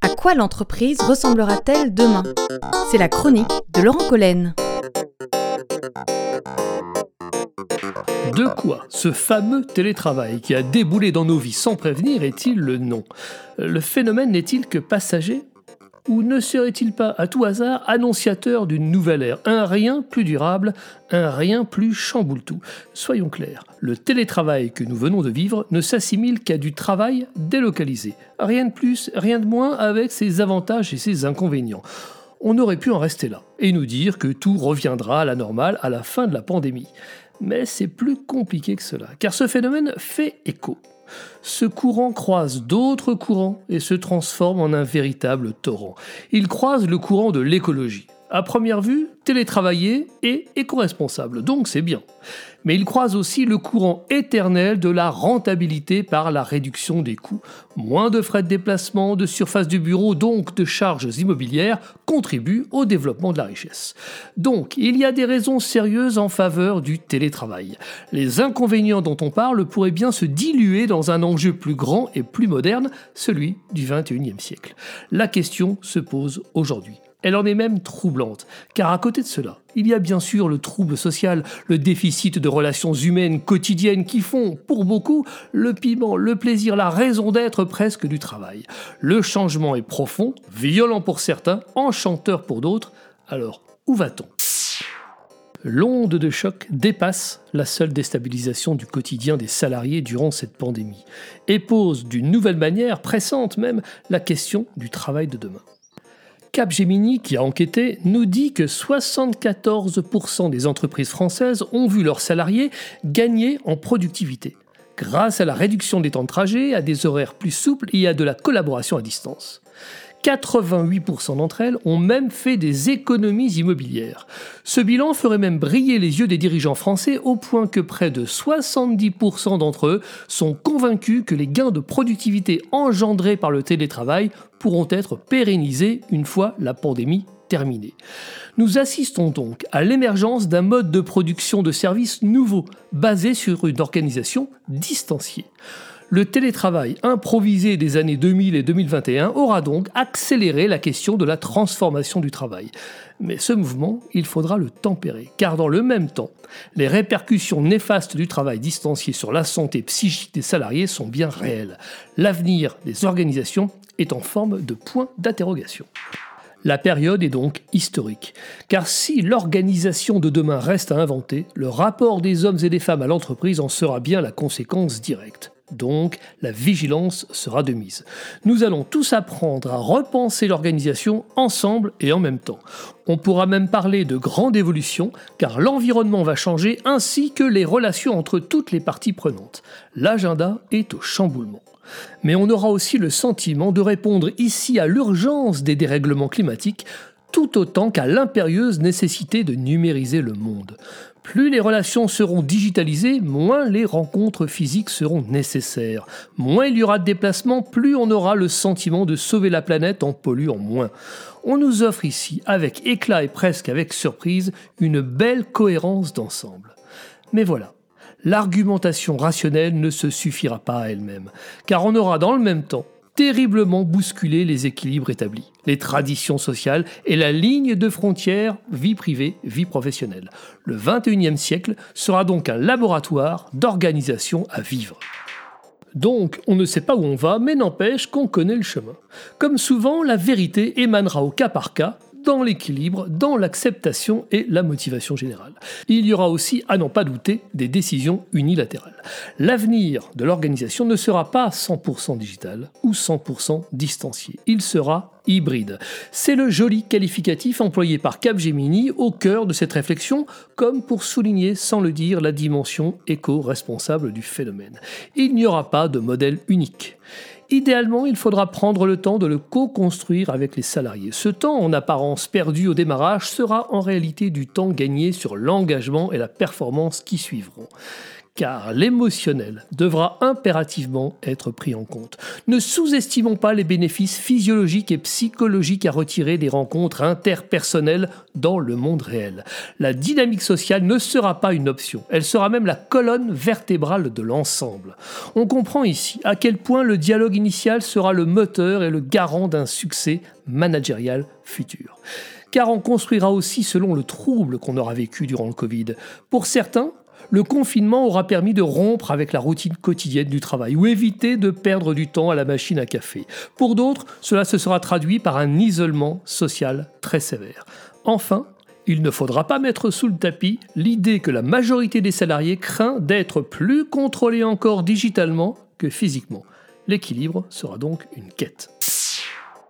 À quoi l'entreprise ressemblera-t-elle demain? C'est la chronique de Laurent Collen. De quoi ce fameux télétravail qui a déboulé dans nos vies sans prévenir est-il le nom? Le phénomène n'est-il que passager ou ne serait-il pas, à tout hasard, annonciateur d'une nouvelle ère? Un rien plus durable, un rien plus chamboule-tout. Soyons clairs, le télétravail que nous venons de vivre ne s'assimile qu'à du travail délocalisé. Rien de plus, rien de moins avec ses avantages et ses inconvénients. On aurait pu en rester là et nous dire que tout reviendra à la normale à la fin de la pandémie. Mais c'est plus compliqué que cela, car ce phénomène fait écho ce courant croise d'autres courants et se transforme en un véritable torrent. Il croise le courant de l'écologie. À première vue, télétravailler et éco-responsable, donc c'est bien. Mais il croise aussi le courant éternel de la rentabilité par la réduction des coûts. Moins de frais de déplacement, de surface du bureau, donc de charges immobilières, contribuent au développement de la richesse. Donc, il y a des raisons sérieuses en faveur du télétravail. Les inconvénients dont on parle pourraient bien se diluer dans un enjeu plus grand et plus moderne, celui du XXIe siècle. La question se pose aujourd'hui. Elle en est même troublante, car à côté de cela, il y a bien sûr le trouble social, le déficit de relations humaines quotidiennes qui font, pour beaucoup, le piment, le plaisir, la raison d'être presque du travail. Le changement est profond, violent pour certains, enchanteur pour d'autres. Alors, où va-t-on? L'onde de choc dépasse la seule déstabilisation du quotidien des salariés durant cette pandémie et pose d'une nouvelle manière, pressante même, la question du travail de demain. Capgemini, qui a enquêté, nous dit que 74% des entreprises françaises ont vu leurs salariés gagner en productivité, grâce à la réduction des temps de trajet, à des horaires plus souples et à de la collaboration à distance. 88% d'entre elles ont même fait des économies immobilières. Ce bilan ferait même briller les yeux des dirigeants français au point que près de 70% d'entre eux sont convaincus que les gains de productivité engendrés par le télétravail pourront être pérennisés une fois la pandémie terminée. Nous assistons donc à l'émergence d'un mode de production de services nouveau, basé sur une organisation distanciée. Le télétravail improvisé des années 2000 et 2021 aura donc accéléré la question de la transformation du travail. Mais ce mouvement, il faudra le tempérer, car dans le même temps, les répercussions néfastes du travail distancié sur la santé psychique des salariés sont bien réelles. L'avenir des organisations est en forme de point d'interrogation. La période est donc historique, car si l'organisation de demain reste à inventer, le rapport des hommes et des femmes à l'entreprise en sera bien la conséquence directe. Donc, la vigilance sera de mise. Nous allons tous apprendre à repenser l'organisation ensemble et en même temps. On pourra même parler de grande évolution, car l'environnement va changer ainsi que les relations entre toutes les parties prenantes. L'agenda est au chamboulement. Mais on aura aussi le sentiment de répondre ici à l'urgence des dérèglements climatiques tout autant qu'à l'impérieuse nécessité de numériser le monde. Plus les relations seront digitalisées, moins les rencontres physiques seront nécessaires. Moins il y aura de déplacements, plus on aura le sentiment de sauver la planète en polluant moins. On nous offre ici, avec éclat et presque avec surprise, une belle cohérence d'ensemble. Mais voilà, l'argumentation rationnelle ne se suffira pas à elle-même, car on aura dans le même temps terriblement bousculé les équilibres établis, les traditions sociales et la ligne de frontière vie privée, vie professionnelle. Le 21e siècle sera donc un laboratoire d'organisation à vivre. Donc, on ne sait pas où on va, mais n'empêche qu'on connaît le chemin. Comme souvent, la vérité émanera au cas par cas, dans l'équilibre, dans l'acceptation et la motivation générale. Il y aura aussi, à n'en pas douter, des décisions unilatérales. L'avenir de l'organisation ne sera pas 100% digital ou 100% distancié. Il sera hybride. C'est le joli qualificatif employé par Capgemini au cœur de cette réflexion, comme pour souligner sans le dire la dimension éco-responsable du phénomène. Il n'y aura pas de modèle unique. Idéalement, il faudra prendre le temps de le co-construire avec les salariés. Ce temps, en apparence perdu au démarrage, sera en réalité du temps gagné sur l'engagement et la performance qui suivront. Car l'émotionnel devra impérativement être pris en compte. Ne sous-estimons pas les bénéfices physiologiques et psychologiques à retirer des rencontres interpersonnelles dans le monde réel. La dynamique sociale ne sera pas une option, elle sera même la colonne vertébrale de l'ensemble. On comprend ici à quel point le dialogue initial sera le moteur et le garant d'un succès managérial futur car on construira aussi selon le trouble qu'on aura vécu durant le Covid. Pour certains, le confinement aura permis de rompre avec la routine quotidienne du travail ou éviter de perdre du temps à la machine à café. Pour d'autres, cela se sera traduit par un isolement social très sévère. Enfin, il ne faudra pas mettre sous le tapis l'idée que la majorité des salariés craint d'être plus contrôlés encore digitalement que physiquement. L'équilibre sera donc une quête.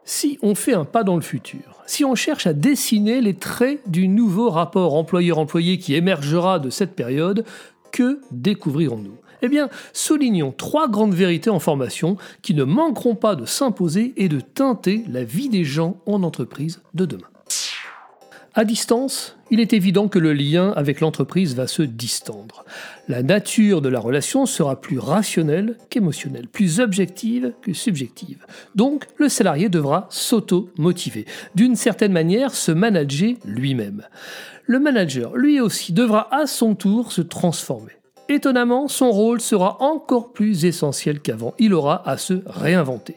Si on fait un pas dans le futur, si on cherche à dessiner les traits du nouveau rapport employeur-employé qui émergera de cette période, que découvrirons-nous? Eh bien, soulignons trois grandes vérités en formation qui ne manqueront pas de s'imposer et de teinter la vie des gens en entreprise de demain. À distance, il est évident que le lien avec l'entreprise va se distendre. La nature de la relation sera plus rationnelle qu'émotionnelle, plus objective que subjective. Donc, le salarié devra s'auto-motiver, d'une certaine manière se manager lui-même. Le manager, lui aussi, devra à son tour se transformer. Étonnamment, son rôle sera encore plus essentiel qu'avant. Il aura à se réinventer.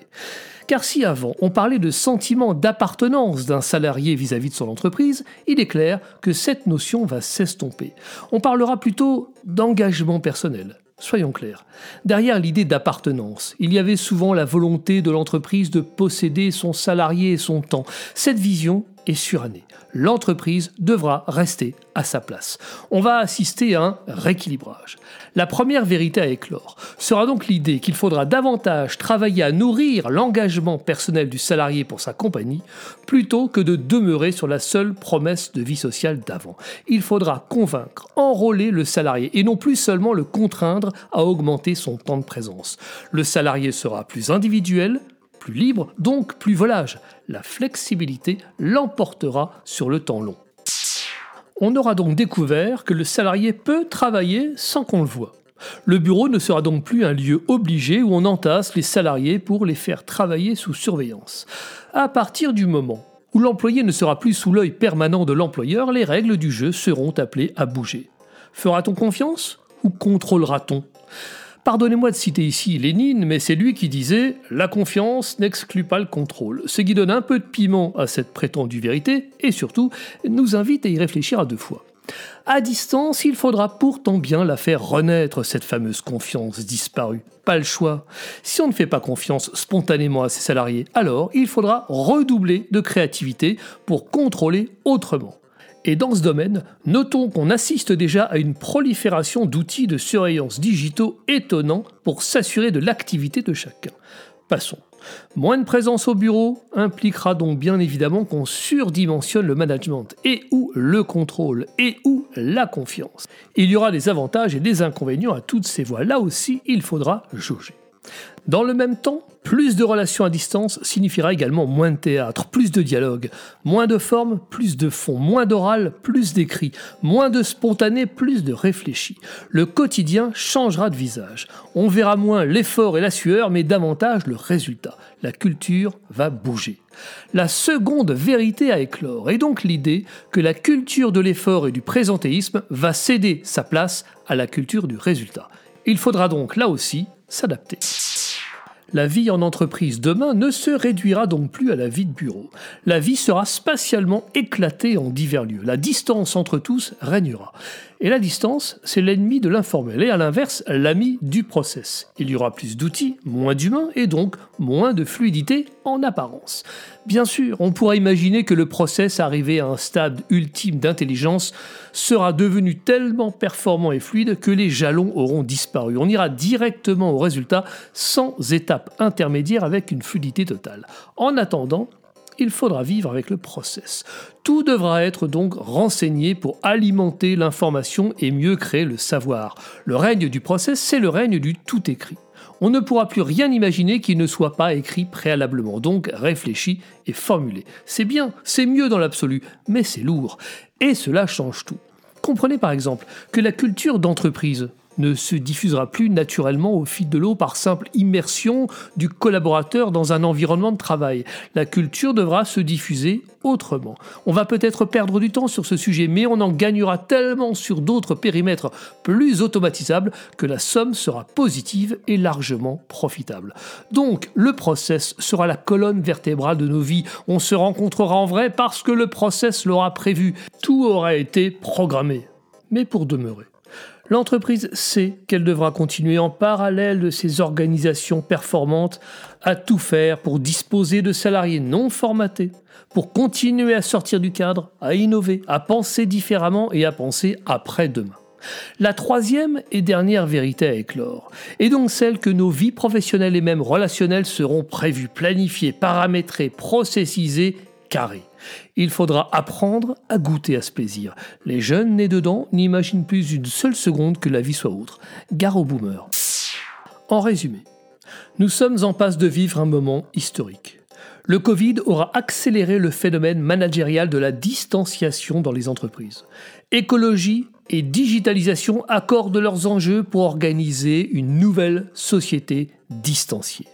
Car si avant on parlait de sentiment d'appartenance d'un salarié vis-à-vis de son entreprise, il est clair que cette notion va s'estomper. On parlera plutôt d'engagement personnel. Soyons clairs. Derrière l'idée d'appartenance, il y avait souvent la volonté de l'entreprise de posséder son salarié et son temps. Cette vision est surannée. L'entreprise devra rester à sa place. On va assister à un rééquilibrage. La première vérité à éclore sera donc l'idée qu'il faudra davantage travailler à nourrir l'engagement personnel du salarié pour sa compagnie plutôt que de demeurer sur la seule promesse de vie sociale d'avant. Il faudra convaincre, enrôler le salarié et non plus seulement le contraindre à augmenter son temps de présence. Le salarié sera plus individuel, plus libre, donc plus volage. La flexibilité l'emportera sur le temps long. On aura donc découvert que le salarié peut travailler sans qu'on le voie. Le bureau ne sera donc plus un lieu obligé où on entasse les salariés pour les faire travailler sous surveillance. À partir du moment où l'employé ne sera plus sous l'œil permanent de l'employeur, les règles du jeu seront appelées à bouger. Fera-t-on confiance ou contrôlera-t-on? Pardonnez-moi de citer ici Lénine, mais c'est lui qui disait La confiance n'exclut pas le contrôle, ce qui donne un peu de piment à cette prétendue vérité et surtout nous invite à y réfléchir à deux fois. À distance, il faudra pourtant bien la faire renaître, cette fameuse confiance disparue. Pas le choix. Si on ne fait pas confiance spontanément à ses salariés, alors il faudra redoubler de créativité pour contrôler autrement. Et dans ce domaine, notons qu'on assiste déjà à une prolifération d'outils de surveillance digitaux étonnants pour s'assurer de l'activité de chacun. Passons. Moins de présence au bureau impliquera donc bien évidemment qu'on surdimensionne le management et ou le contrôle et ou la confiance. Il y aura des avantages et des inconvénients à toutes ces voies. Là aussi, il faudra jauger. Dans le même temps, plus de relations à distance signifiera également moins de théâtre, plus de dialogue, moins de forme, plus de fond, moins d'oral, plus d'écrit, moins de spontané, plus de réfléchi. Le quotidien changera de visage. On verra moins l'effort et la sueur, mais davantage le résultat. La culture va bouger. La seconde vérité à éclore est donc l'idée que la culture de l'effort et du présentéisme va céder sa place à la culture du résultat. Il faudra donc là aussi s'adapter. La vie en entreprise demain ne se réduira donc plus à la vie de bureau. La vie sera spatialement éclatée en divers lieux. La distance entre tous régnera. Et la distance, c'est l'ennemi de l'informel et à l'inverse, l'ami du process. Il y aura plus d'outils, moins d'humains et donc moins de fluidité en apparence. Bien sûr, on pourra imaginer que le process arrivé à un stade ultime d'intelligence sera devenu tellement performant et fluide que les jalons auront disparu. On ira directement au résultat sans étape intermédiaire avec une fluidité totale. En attendant, il faudra vivre avec le process. Tout devra être donc renseigné pour alimenter l'information et mieux créer le savoir. Le règne du process, c'est le règne du tout écrit. On ne pourra plus rien imaginer qui ne soit pas écrit préalablement, donc réfléchi et formulé. C'est bien, c'est mieux dans l'absolu, mais c'est lourd. Et cela change tout. Comprenez par exemple que la culture d'entreprise ne se diffusera plus naturellement au fil de l'eau par simple immersion du collaborateur dans un environnement de travail. La culture devra se diffuser autrement. On va peut-être perdre du temps sur ce sujet, mais on en gagnera tellement sur d'autres périmètres plus automatisables que la somme sera positive et largement profitable. Donc, le process sera la colonne vertébrale de nos vies. On se rencontrera en vrai parce que le process l'aura prévu. Tout aura été programmé. Mais pour demeurer. L'entreprise sait qu'elle devra continuer en parallèle de ses organisations performantes à tout faire pour disposer de salariés non formatés, pour continuer à sortir du cadre, à innover, à penser différemment et à penser après-demain. La troisième et dernière vérité à éclore est donc celle que nos vies professionnelles et même relationnelles seront prévues, planifiées, paramétrées, processisées, carrées. Il faudra apprendre à goûter à ce plaisir. Les jeunes nés dedans n'imaginent plus une seule seconde que la vie soit autre. Gare aux boomers. En résumé, nous sommes en passe de vivre un moment historique. Le Covid aura accéléré le phénomène managérial de la distanciation dans les entreprises. Écologie et digitalisation accordent leurs enjeux pour organiser une nouvelle société distanciée.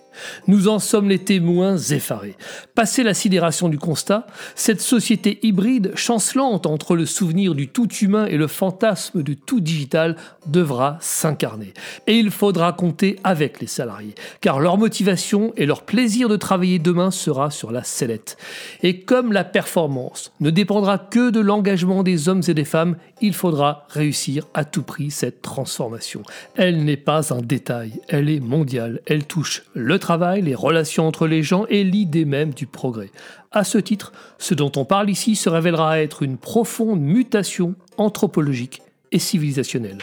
Nous en sommes les témoins effarés. Passé la sidération du constat, cette société hybride, chancelante entre le souvenir du tout humain et le fantasme du tout digital, devra s'incarner. Et il faudra compter avec les salariés, car leur motivation et leur plaisir de travailler demain sera sur la sellette. Et comme la performance ne dépendra que de l'engagement des hommes et des femmes, il faudra réussir à tout prix cette transformation. Elle n'est pas un détail, elle est mondiale, elle touche le les relations entre les gens et l'idée même du progrès. À ce titre, ce dont on parle ici se révélera être une profonde mutation anthropologique et civilisationnelle.